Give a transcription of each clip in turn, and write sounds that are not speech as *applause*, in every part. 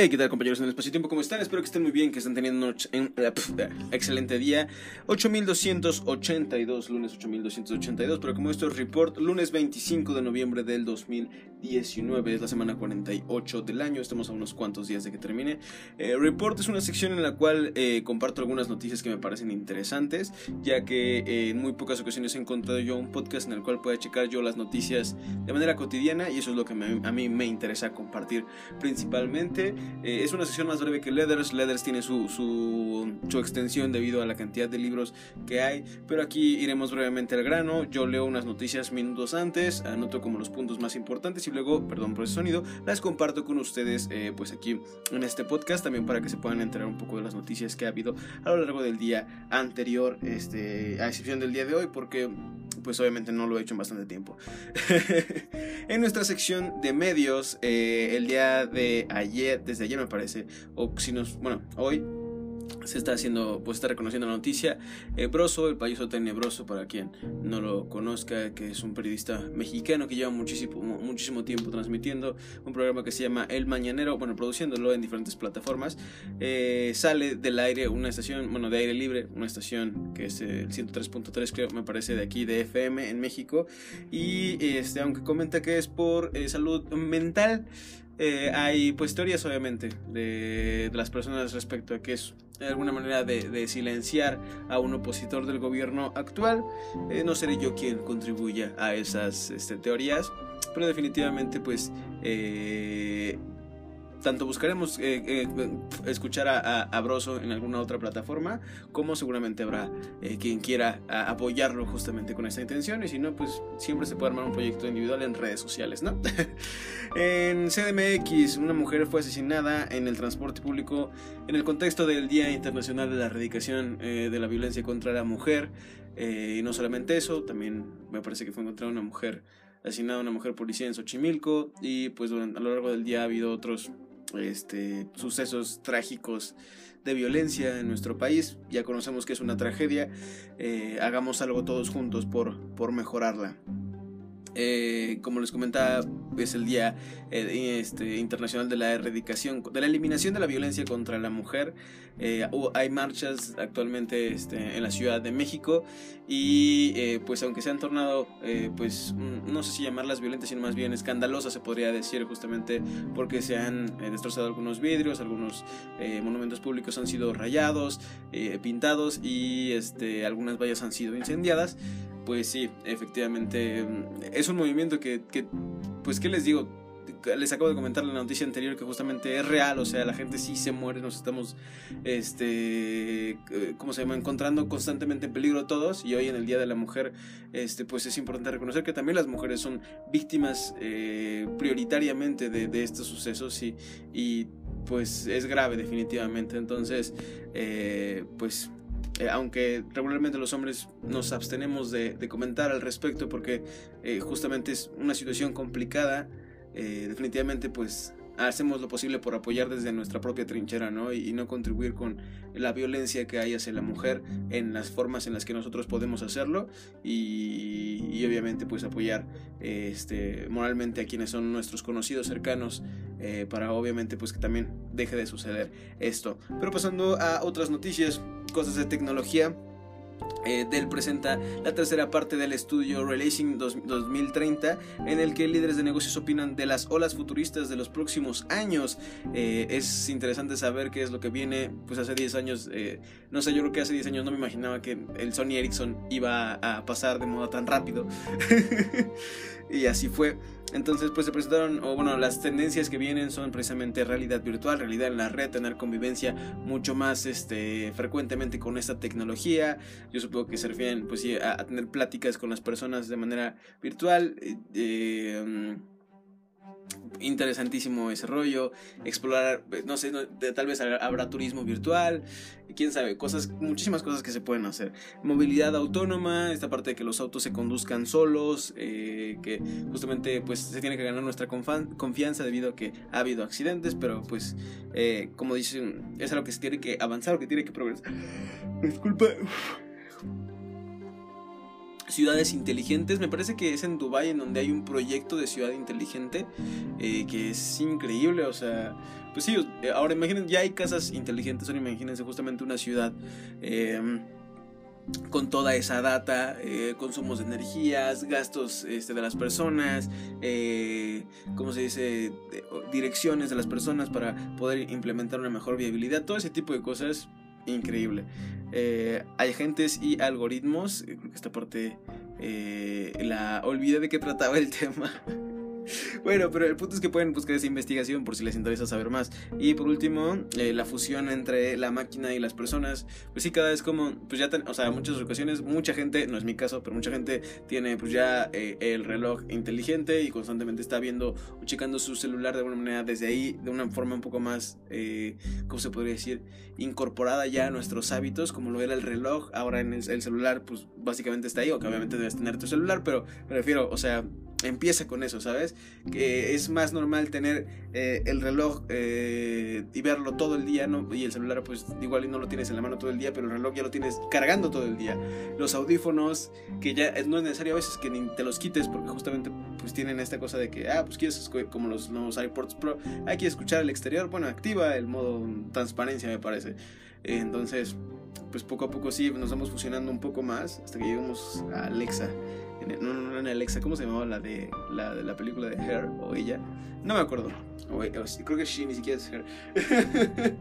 Hey, ¿qué tal compañeros en el espacio-tiempo? ¿Cómo están? Espero que estén muy bien, que estén teniendo un eh, eh, excelente día. 8282, lunes 8282, pero como esto es report, lunes 25 de noviembre del 2019, es la semana 48 del año, estamos a unos cuantos días de que termine. Eh, report es una sección en la cual comparto algunas noticias que me parecen interesantes, ya que en muy pocas ocasiones he encontrado yo un podcast en el cual pueda checar yo las noticias de manera cotidiana y eso es lo que a mí me interesa compartir principalmente. Eh, es una sesión más breve que Leathers. Leathers tiene su, su, su, extensión debido a la cantidad de libros que hay. Pero aquí iremos brevemente al grano. Yo leo unas noticias minutos antes, anoto como los puntos más importantes y luego, perdón por ese sonido, las comparto con ustedes eh, pues aquí en este podcast también para que se puedan enterar un poco de las noticias que ha habido a lo largo del día anterior, este, a excepción del día de hoy, porque pues obviamente no lo he hecho en bastante tiempo. *laughs* en nuestra sección de medios, eh, el día de ayer, desde ayer me parece, o si nos, bueno, hoy se está haciendo, pues está reconociendo la noticia. Eh, Broso, el payaso tenebroso, para quien no lo conozca, que es un periodista mexicano que lleva muchísimo, muchísimo tiempo transmitiendo un programa que se llama El Mañanero, bueno, produciéndolo en diferentes plataformas. Eh, sale del aire una estación, bueno, de aire libre, una estación que es el 103.3, creo, me parece, de aquí, de FM en México. Y este, aunque comenta que es por eh, salud mental, eh, hay pues teorías obviamente de, las personas respecto a que es de alguna manera de, silenciar a un opositor del gobierno actual. Eh, no seré yo quien contribuya a esas este, teorías, pero definitivamente pues eh, tanto buscaremos eh, eh, escuchar a, a, Broso en alguna otra plataforma, como seguramente habrá eh, quien quiera apoyarlo justamente con esta intención, y si no, pues siempre se puede armar un proyecto individual en redes sociales, ¿no? *laughs* en CDMX, una mujer fue asesinada en el transporte público en el contexto del Día Internacional de la Erradicación de la Violencia contra la Mujer, y no solamente eso, también me parece que fue encontrada una mujer asesinada una mujer policía en Xochimilco y pues a lo largo del día ha habido otros este, sucesos trágicos de violencia en nuestro país. Ya conocemos que es una tragedia. Eh, hagamos algo todos juntos por, por mejorarla. Eh, como les comentaba, es el Día eh, este, Internacional de la Erradicación, de la Eliminación de la Violencia contra la Mujer. Eh, hay marchas actualmente este, en la Ciudad de México y pues aunque se han tornado, pues mm, no sé si llamarlas violentas, sino más bien escandalosas, se podría decir justamente porque se han destrozado algunos vidrios, algunos monumentos públicos han sido rayados, pintados y este, algunas vallas han sido incendiadas pues sí, efectivamente, es un movimiento que, pues, ¿qué les digo? les acabo de comentar la noticia anterior que justamente es real, o sea, la gente sí se muere, nos estamos, este, eh, ¿cómo se llama? Encontrando constantemente en peligro todos y hoy en el Día de la Mujer, este, pues es importante reconocer que también las mujeres son víctimas eh, prioritariamente de, estos sucesos y, y, pues es grave definitivamente, entonces, eh, pues eh, aunque regularmente los hombres nos abstenemos de, comentar al respecto porque eh, justamente es una situación complicada, eh, definitivamente pues hacemos lo posible por apoyar desde nuestra propia trinchera, ¿no? Y, no contribuir con la violencia que hay hacia la mujer en las formas en las que nosotros podemos hacerlo y, obviamente pues apoyar este, moralmente a quienes son nuestros conocidos cercanos para obviamente pues que también deje de suceder esto. Pero pasando a otras noticias, cosas de tecnología. Eh, Dell presenta la tercera parte del estudio Relation 2030 en el que líderes de negocios opinan de las olas futuristas de los próximos años. Eh, es interesante saber qué es lo que viene. Pues hace 10 años, eh, no sé, yo creo que hace 10 años no me imaginaba que el Sony Ericsson iba a pasar de moda tan rápido. *laughs* y así fue. Entonces, pues se presentaron, o bueno, las tendencias que vienen son precisamente realidad virtual, realidad en la red, tener convivencia mucho más este, frecuentemente con esta tecnología. Yo supongo que se refieren, pues sí, a, tener pláticas con las personas de manera virtual. Eh, eh, interesantísimo ese rollo, explorar, no sé, tal vez habrá turismo virtual, quién sabe, cosas, muchísimas cosas que se pueden hacer. Movilidad autónoma, esta parte de que los autos se conduzcan solos, eh, que justamente pues se tiene que ganar nuestra confianza debido a que ha habido accidentes, pero pues eh, como dicen, es algo que se tiene que avanzar o que tiene que progresar. Disculpa. Ciudades inteligentes. Me parece que es en Dubai en donde hay un proyecto de ciudad inteligente eh, que es increíble. O sea, pues sí, eh, ahora imaginen, ya hay casas inteligentes. Ahora imagínense justamente una ciudad. Em, con toda esa data, eh, consumos de energías, gastos este, de las personas, eh, ¿cómo se dice? direcciones de las personas para poder implementar una mejor viabilidad, todo ese tipo de cosas, increíble. Eh, hay agentes y algoritmos, que esta parte la olvidé de qué trataba el *laughs* tema. *laughs* bueno, pero el punto es que pueden buscar esa investigación por si les interesa saber más. Y por último, eh, la fusión entre la máquina y las personas. Pues sí, cada vez como, pues ya, o sea, muchas ocasiones, mucha gente, no es mi caso, pero mucha gente tiene pues ya eh, el reloj inteligente y constantemente está viendo o checando su celular de alguna manera desde ahí, de una forma un poco más, eh, ¿cómo se podría decir? Incorporada ya a nuestros hábitos, como lo era el reloj. Ahora en el, el celular, pues básicamente está ahí, o que obviamente debes tener tu celular, pero me refiero, o sea, empieza con eso, ¿sabes? Que es más normal tener eh, el reloj eh, y verlo todo el día, ¿no? Y el celular, pues igual no lo tienes en la mano todo el día, pero el reloj ya lo tienes cargando todo el día. Los audífonos, que ya no es necesario a veces que ni te los quites, porque justamente pues tienen esta cosa de que, ah, pues quieres, como los nuevos iPods Pro, hay que escuchar el exterior, bueno, activa el modo transparencia, me parece. Entonces, pues poco a poco sí, nos vamos fusionando un poco más hasta que lleguemos a Alexa no, no, no, en Alexa, ¿cómo se llamaba la de la, de la película de Her o ella? No me acuerdo. creo que She ni siquiera es Her. *laughs*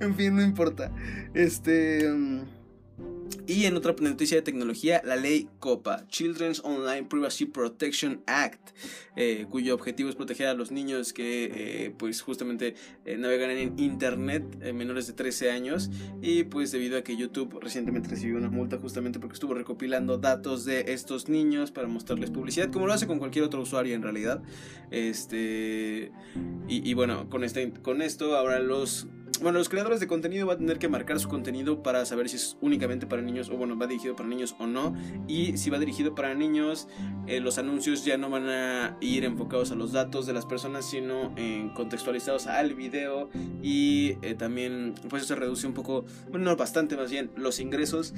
en fin, no importa. Este. Mm, y en otra noticia de tecnología, la ley COPA, Children's Online Privacy Protection Act, eh, cuyo objetivo es proteger a los niños que eh, pues justamente eh, navegan en Internet menores de 13 años y pues debido a que YouTube recientemente recibió una multa justamente porque estuvo recopilando datos de estos niños para mostrarles publicidad, como lo hace con cualquier otro usuario en realidad. Este, y, y bueno, con, este, con esto ahora los bueno, los creadores de contenido van a tener que marcar su contenido para saber si es únicamente para niños o bueno, va dirigido para niños o no. Y si va dirigido para niños, eh, los anuncios ya no van a ir enfocados a los datos de las personas, sino en contextualizados al video. Y eh, también, pues eso reduce un poco, bueno, bastante más bien, los ingresos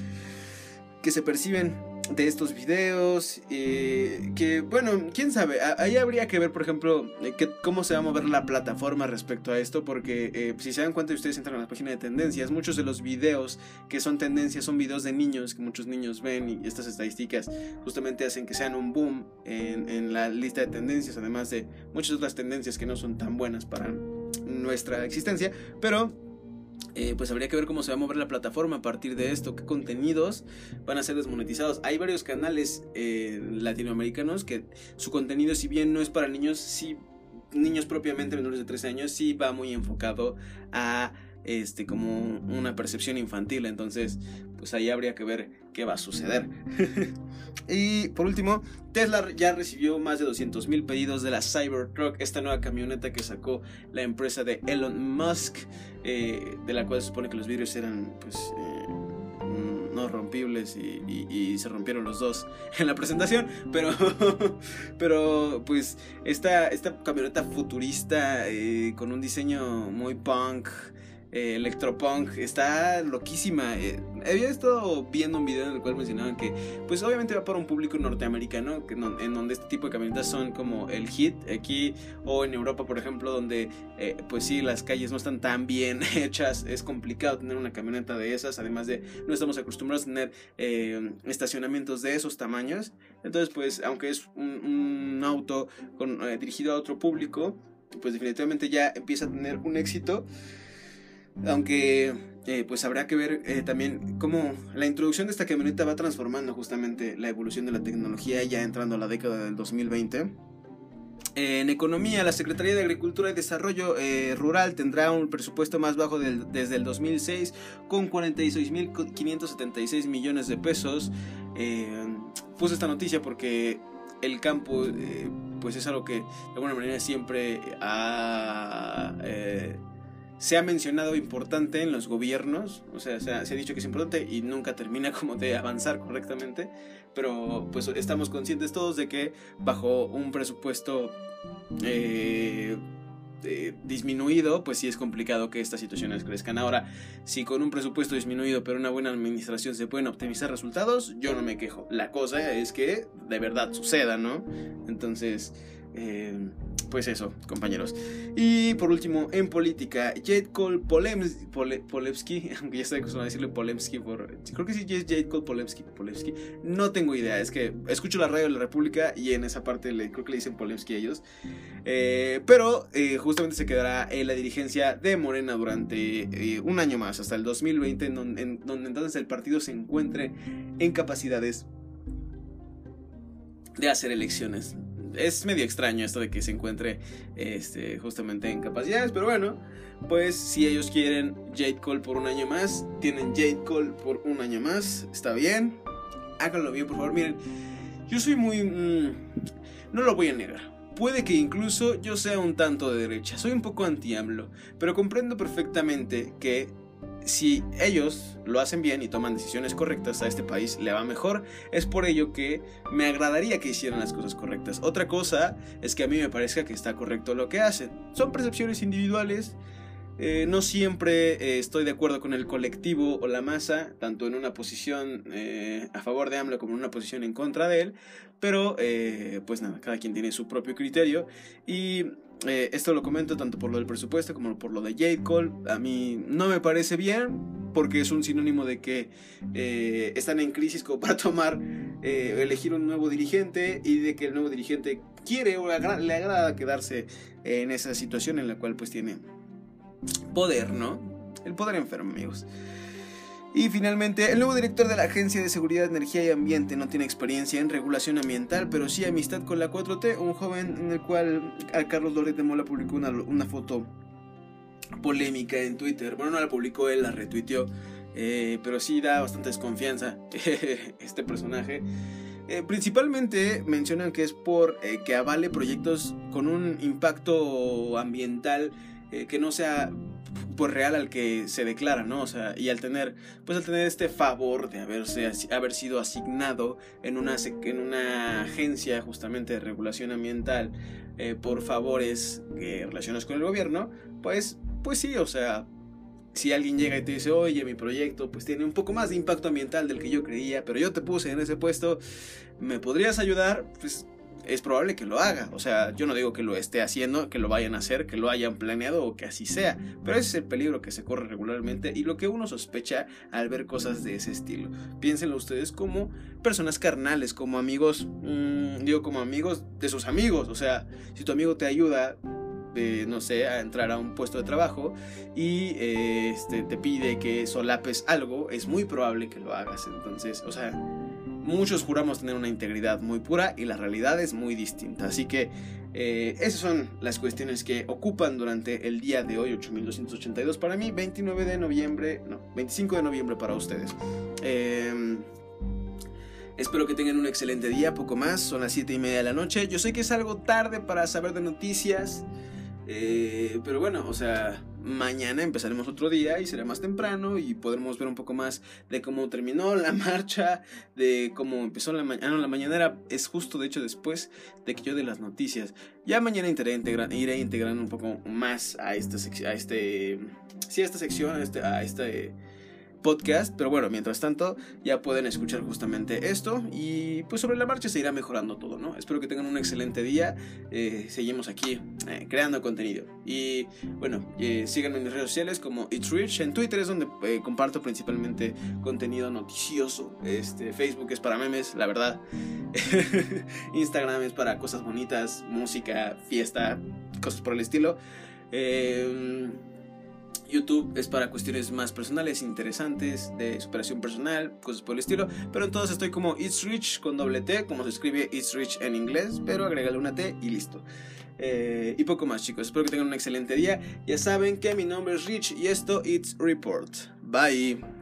que se perciben de estos videos. Eh, que bueno, quién sabe. Ahí habría que ver, por ejemplo, eh, que, cómo se va a mover la plataforma respecto a esto. Porque eh, si se dan cuenta, ustedes entran a la página de tendencias. Muchos de los videos que son tendencias son videos de niños que muchos niños ven. Y estas estadísticas justamente hacen que sean un boom en, en la lista de tendencias. Además de muchas otras tendencias que no son tan buenas para nuestra existencia. Pero eh, pues habría que ver cómo se va a mover la plataforma a partir de esto, qué contenidos van a ser desmonetizados. Hay varios canales eh, latinoamericanos que su contenido, si bien no es para niños, sí, niños propiamente menores de 13 años, sí va muy enfocado a este como una percepción infantil. Entonces, pues ahí habría que ver qué va a suceder. *laughs* y por último, Tesla ya recibió más de 200 mil pedidos de la Cybertruck, esta nueva camioneta que sacó la empresa de Elon Musk, eh, de la cual se supone que los vidrios eran pues... Eh, no rompibles y, se rompieron los dos *laughs* en la presentación pero *laughs* pero pues esta, esta camioneta futurista eh, con un diseño muy punk eh, electropunk, está loquísima. Eh, había estado viendo un video en el cual mencionaban que, pues obviamente va para un público norteamericano, que en donde este tipo de camionetas son como el hit aquí o en Europa, por ejemplo, donde, eh, pues sí, las calles no están tan bien *laughs* hechas, es complicado tener una camioneta de esas, además de no estamos acostumbrados a tener estacionamientos de esos tamaños. Entonces, pues, aunque es un, auto dirigido a otro público, pues definitivamente ya empieza a tener un éxito. Aunque eh, pues habrá que ver eh, también cómo la introducción de esta camioneta va transformando justamente la evolución de la tecnología ya entrando a la década del 2020. En economía, la Secretaría de Agricultura y Desarrollo eh, Rural tendrá un presupuesto más bajo desde el 2006 con 46.576 millones de pesos. puse esta noticia porque el campo pues es algo que de alguna manera siempre ha se ha mencionado importante en los gobiernos, o sea, se ha, dicho que es importante y nunca termina *laughs* como de avanzar correctamente, pero pues estamos conscientes todos de que bajo un presupuesto eh, eh, disminuido, pues sí es complicado que estas situaciones crezcan. Ahora, si con un presupuesto disminuido pero una buena administración se pueden optimizar resultados, yo no me quejo. La cosa es que de verdad suceda, ¿no? Entonces... Eh, pues eso, compañeros. Y por último, en política, Jade Cole Polemski, *laughs* aunque ya estoy acostumbrado a decirle Polemski por... Creo que sí es Jade Cole Polemski, Polemski. No tengo idea, es que escucho la radio de la República y en esa parte creo que le dicen Polemski a ellos. Eh, pero eh, justamente se quedará en la dirigencia de Morena durante eh, un año más, hasta el 2020, en donde, en donde entonces el partido se encuentre en capacidades de hacer elecciones es medio extraño esto de que se encuentre este, justamente en capacidades, pero bueno, pues si ellos quieren Jade Cole por un año más, tienen Jade Cole por un año más, está bien, háganlo bien por favor, miren, yo soy muy... Mm, no lo voy a negar. Puede que incluso yo sea un tanto de derecha, soy un poco anti-AMLO, pero comprendo perfectamente que si ellos lo hacen bien y toman decisiones correctas, a este país le va mejor. Es por ello que me agradaría que hicieran las cosas correctas. Otra cosa es que a mí me parezca que está correcto lo que hacen. Son percepciones individuales. Eh, no siempre eh, estoy de acuerdo con el colectivo o la masa, tanto en una posición eh, a favor de AMLO como en una posición en contra de él, pero pues nada, cada quien tiene su propio criterio y eh, esto lo comento tanto por lo del presupuesto como por lo de Jade Cole. A mí no me parece bien porque es un sinónimo de que eh, están en crisis como para *laughs* tomar, eh, elegir un nuevo dirigente y de que el nuevo dirigente quiere o le agrada quedarse en esa situación en la cual pues tiene poder, ¿no? El poder enfermo, amigos. Y finalmente, el nuevo director de la Agencia de Seguridad, Energía y Ambiente no tiene experiencia en regulación ambiental, pero sí amistad con la 4T, un joven en el cual a Carlos Loret de Mola publicó una, foto polémica en Twitter. Bueno, no la publicó él, la retuiteó, eh, pero sí da bastante desconfianza *laughs* este personaje. Eh, principalmente mencionan que es por eh, que avale proyectos con un impacto ambiental que no sea pues real al que se declara, ¿no? O sea, y al tener, pues al tener este favor de haberse, haber sido asignado en una, en una agencia justamente de regulación ambiental eh, por favores eh, relacionados con el gobierno, pues, pues sí, o sea, si alguien llega y te dice, oye, mi proyecto pues tiene un poco más de impacto ambiental del que yo creía, pero yo te puse en ese puesto, ¿me podrías ayudar? Pues es probable que lo haga. O sea, yo no digo que lo esté haciendo, que lo vayan a hacer, que lo hayan planeado o que así sea. Pero ese es el peligro que se corre regularmente y lo que uno sospecha al ver cosas de ese estilo. Piénsenlo ustedes como personas carnales, como amigos, mmm, digo como amigos de sus amigos. O sea, si tu amigo te ayuda, eh, no sé, a entrar a un puesto de trabajo y eh, este, te pide que solapes algo, es muy probable que lo hagas. Entonces, o sea, muchos juramos tener una integridad muy pura y la realidad es muy distinta. Así que eh, esas son las cuestiones que ocupan durante el día de hoy, 8282 para mí, 29 de noviembre, no, 25 de noviembre para ustedes. Em, espero que tengan un excelente día, poco más, son las 7 y media de la noche. Yo sé que es algo tarde para saber de noticias. Eh, pero bueno, o sea, mañana empezaremos otro día y será más temprano y podremos ver un poco más de cómo terminó *laughs* la marcha, de cómo empezó la mañana. Ah, no, la mañana es justo, de hecho, después de que yo de las noticias. Ya mañana iré integrando un poco más a esta, a este, sí, a esta sección, a este, a este podcast. Pero bueno, mientras tanto, ya pueden escuchar justamente esto. Y pues sobre la marcha se irá mejorando todo, ¿no? Espero que tengan un excelente día. Eh, seguimos aquí eh, creando contenido. Y bueno, eh, síganme en mis redes sociales como It's Rich. En Twitter es donde comparto principalmente contenido noticioso. Este, Facebook es para memes, la verdad. *laughs* Instagram es para cosas bonitas, música, fiesta, cosas por el estilo. Eh, YouTube es para cuestiones más personales, interesantes, de superación personal, cosas por el estilo. Pero entonces estoy como It's Rich con doble T, como se escribe It's Rich en inglés, pero agrégale una T y listo. Eh, y poco más chicos, espero que tengan un excelente día. Ya saben que mi nombre es Rich y esto It's Report. Bye.